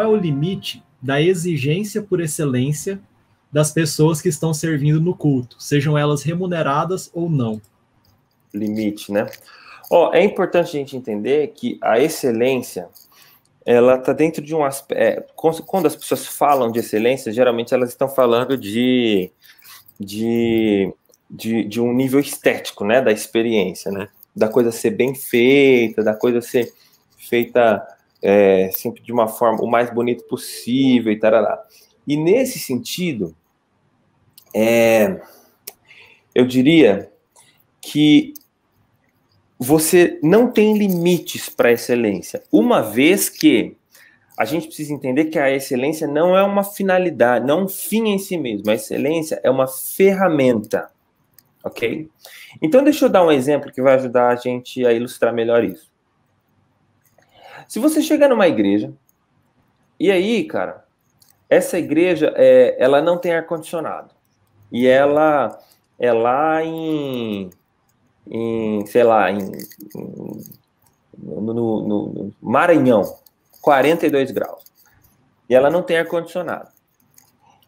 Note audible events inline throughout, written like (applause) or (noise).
é o limite da exigência por excelência das pessoas que estão servindo no culto, sejam elas remuneradas ou não? Limite, né? Ó, oh, é importante a gente entender que a excelência ela está dentro de um aspecto. É, quando as pessoas falam de excelência, geralmente elas estão falando de, de, de, de, um nível estético, né, da experiência, né, da coisa ser bem feita, da coisa ser feita é, sempre de uma forma o mais bonito possível e tal. E nesse sentido, é, eu diria que você não tem limites para excelência, uma vez que a gente precisa entender que a excelência não é uma finalidade, não é um fim em si mesmo. A excelência é uma ferramenta, ok? Então, deixa eu dar um exemplo que vai ajudar a gente a ilustrar melhor isso. Se você chegar numa igreja, e aí, cara, essa igreja, é, ela não tem ar-condicionado, e ela é lá em em, sei lá, em, em no, no, no, Maranhão, 42 graus. E ela não tem ar-condicionado.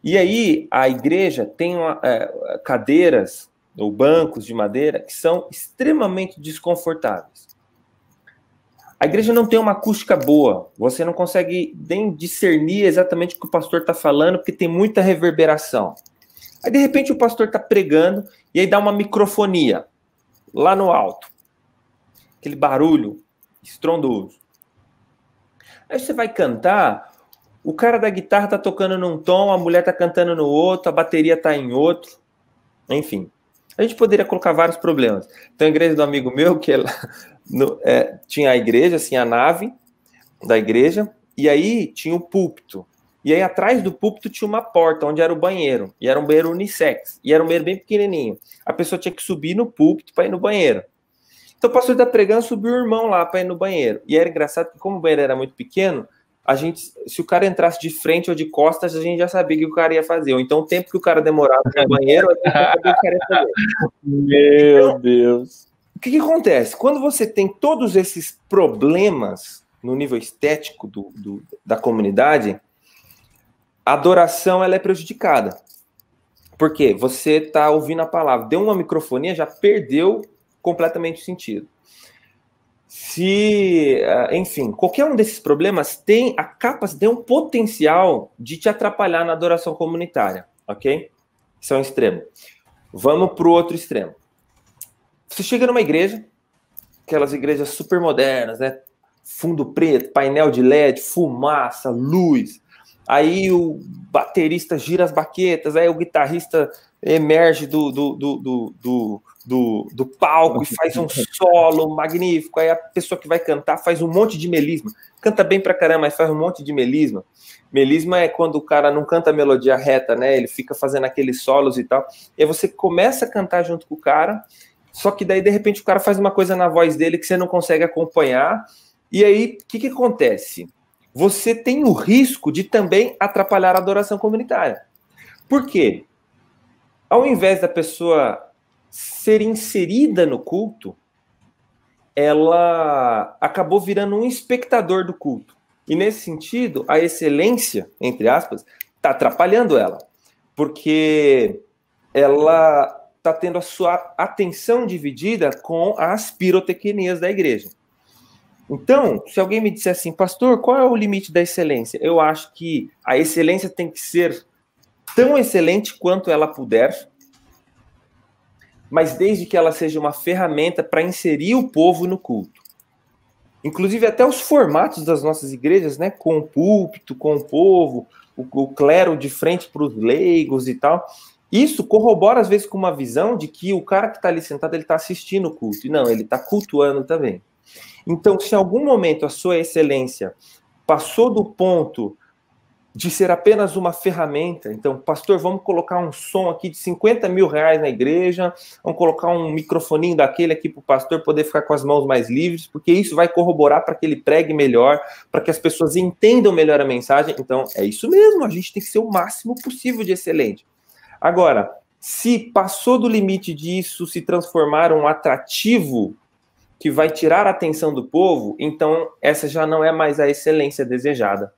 E aí a igreja tem uma, é, cadeiras ou bancos de madeira que são extremamente desconfortáveis. A igreja não tem uma acústica boa, você não consegue nem discernir exatamente o que o pastor está falando, porque tem muita reverberação. Aí, de repente, o pastor está pregando e aí dá uma microfonia lá no alto. Aquele barulho estrondoso. Aí você vai cantar, o cara da guitarra tá tocando num tom, a mulher tá cantando no outro, a bateria tá em outro. Enfim, a gente poderia colocar vários problemas. Então, a igreja do amigo meu, que ela, (laughs) no, é, tinha a igreja, assim, a nave da igreja, e aí tinha o púlpito. E aí atrás do púlpito tinha uma porta onde era o banheiro, e era um banheiro unissex, e era um banheiro bem pequenininho. A pessoa tinha que subir no púlpito para ir no banheiro. Então o pastor está pregando, subiu o irmão lá para ir no banheiro. E era engraçado que como o banheiro era muito pequeno, a gente, se o cara entrasse de frente ou de costas, a gente já sabia o que o cara ia fazer. Ou então o tempo que o cara demorava no banheiro, o que o cara ia fazer. Meu então, Deus. O que, que acontece? Quando você tem todos esses problemas no nível estético do, do da comunidade, a adoração ela é prejudicada. Porque você está ouvindo a palavra, deu uma microfonia, já perdeu completamente o sentido. Se, eh, enfim, qualquer um desses problemas tem a capacidade, tem um potencial de te atrapalhar na adoração comunitária, ok? Isso é um extremo. Vamos para o outro extremo. Você chega numa igreja, aquelas igrejas super modernas, né? Fundo preto, painel de LED, fumaça, luz, aí o baterista gira as baquetas, aí o guitarrista emerge do, do, do, do, do, palco e faz um solo magnífico, aí a pessoa que vai cantar faz um monte de melisma, canta bem pra caramba, mas faz um monte de melisma. Melisma é quando o cara não canta a melodia reta, né? Ele fica fazendo aqueles solos e tal. E aí você começa a cantar junto com o cara, só que daí de repente o cara faz uma coisa na voz dele que você não consegue acompanhar. E aí, o que, que acontece? você tem o risco de também atrapalhar a adoração comunitária. Por quê? Ao invés da pessoa ser inserida no culto, ela acabou virando um espectador do culto. E nesse sentido, a excelência, entre aspas, está atrapalhando ela, porque ela está tendo a sua atenção dividida com as pirotecnias da igreja. Então, se alguém me disser assim, pastor, qual é o limite da excelência? Eu acho que a excelência tem que ser tão excelente quanto ela puder, mas desde que ela seja uma ferramenta para inserir o povo no culto. Inclusive, até os formatos das nossas igrejas, né, com o púlpito, com o povo, o, o clero de frente para os leigos e tal. Isso corrobora, às vezes, com uma visão de que o cara que está ali sentado, ele está assistindo o culto. E não, ele está cultuando também. Então, se em algum momento a sua excelência passou do ponto de ser apenas uma ferramenta. Então, pastor, vamos colocar um som aqui de 50 mil reais na igreja, vamos colocar um microfoninho daquele aqui para o pastor poder ficar com as mãos mais livres, porque isso vai corroborar para que ele pregue melhor, para que as pessoas entendam melhor a mensagem. Então, é isso mesmo, a gente tem que ser o máximo possível de excelente. Agora, se passou do limite disso se transformar um atrativo que vai tirar a atenção do povo, então essa já não é mais a excelência desejada.